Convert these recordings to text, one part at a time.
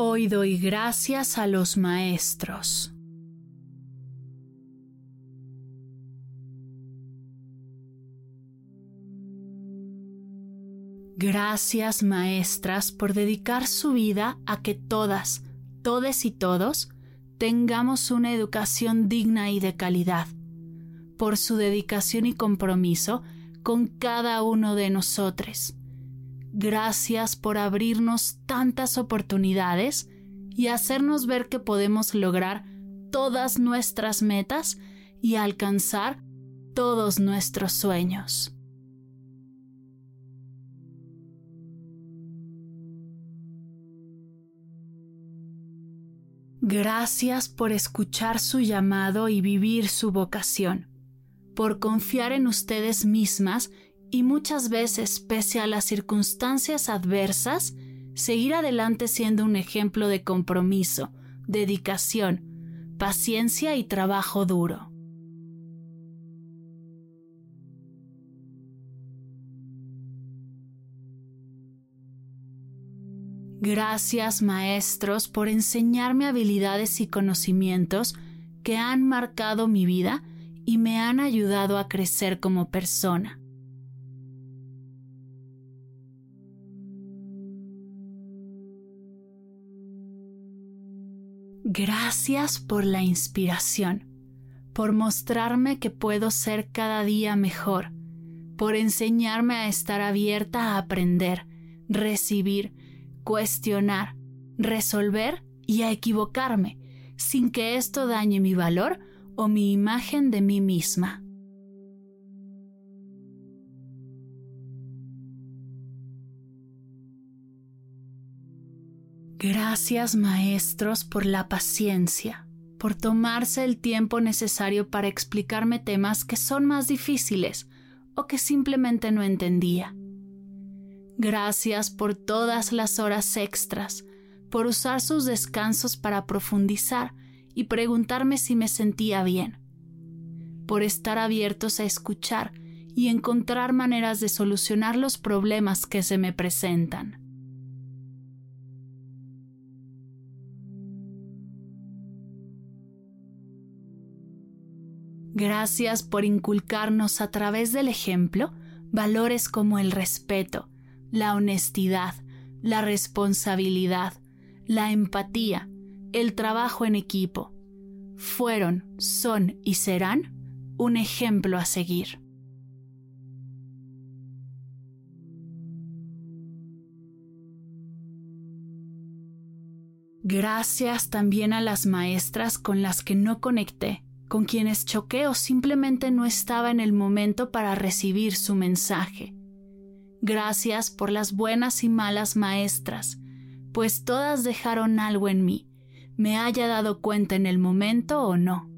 Hoy doy gracias a los maestros. Gracias maestras por dedicar su vida a que todas, todes y todos tengamos una educación digna y de calidad, por su dedicación y compromiso con cada uno de nosotros Gracias por abrirnos tantas oportunidades y hacernos ver que podemos lograr todas nuestras metas y alcanzar todos nuestros sueños. Gracias por escuchar su llamado y vivir su vocación, por confiar en ustedes mismas y muchas veces, pese a las circunstancias adversas, seguir adelante siendo un ejemplo de compromiso, dedicación, paciencia y trabajo duro. Gracias maestros por enseñarme habilidades y conocimientos que han marcado mi vida y me han ayudado a crecer como persona. Gracias por la inspiración, por mostrarme que puedo ser cada día mejor, por enseñarme a estar abierta a aprender, recibir, cuestionar, resolver y a equivocarme, sin que esto dañe mi valor o mi imagen de mí misma. Gracias maestros por la paciencia, por tomarse el tiempo necesario para explicarme temas que son más difíciles o que simplemente no entendía. Gracias por todas las horas extras, por usar sus descansos para profundizar y preguntarme si me sentía bien, por estar abiertos a escuchar y encontrar maneras de solucionar los problemas que se me presentan. Gracias por inculcarnos a través del ejemplo valores como el respeto, la honestidad, la responsabilidad, la empatía, el trabajo en equipo. Fueron, son y serán un ejemplo a seguir. Gracias también a las maestras con las que no conecté con quienes choqué o simplemente no estaba en el momento para recibir su mensaje. Gracias por las buenas y malas maestras, pues todas dejaron algo en mí, me haya dado cuenta en el momento o no.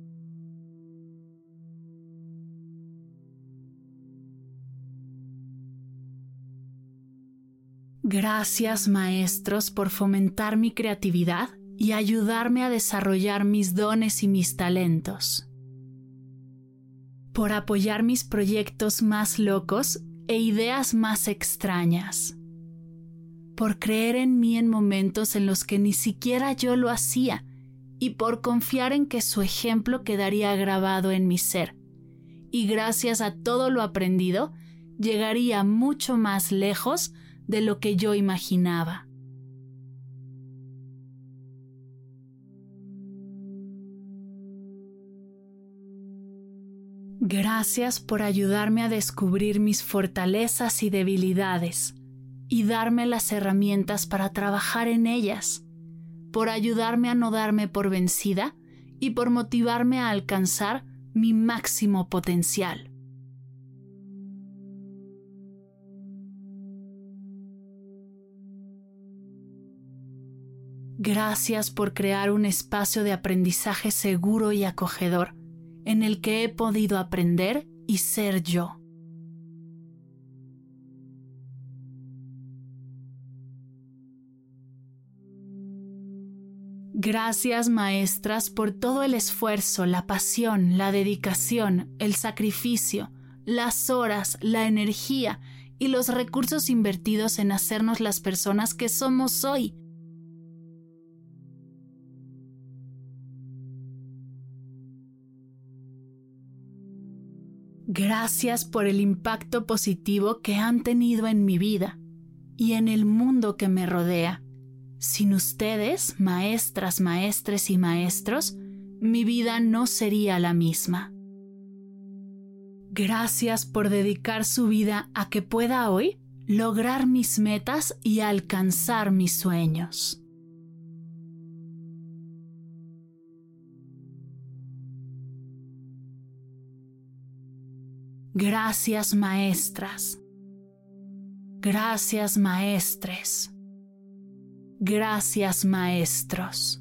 Gracias maestros por fomentar mi creatividad y ayudarme a desarrollar mis dones y mis talentos. Por apoyar mis proyectos más locos e ideas más extrañas. Por creer en mí en momentos en los que ni siquiera yo lo hacía y por confiar en que su ejemplo quedaría grabado en mi ser. Y gracias a todo lo aprendido, llegaría mucho más lejos de lo que yo imaginaba. Gracias por ayudarme a descubrir mis fortalezas y debilidades y darme las herramientas para trabajar en ellas, por ayudarme a no darme por vencida y por motivarme a alcanzar mi máximo potencial. Gracias por crear un espacio de aprendizaje seguro y acogedor en el que he podido aprender y ser yo. Gracias maestras por todo el esfuerzo, la pasión, la dedicación, el sacrificio, las horas, la energía y los recursos invertidos en hacernos las personas que somos hoy. Gracias por el impacto positivo que han tenido en mi vida y en el mundo que me rodea. Sin ustedes, maestras, maestres y maestros, mi vida no sería la misma. Gracias por dedicar su vida a que pueda hoy lograr mis metas y alcanzar mis sueños. Gracias maestras. Gracias maestres. Gracias maestros.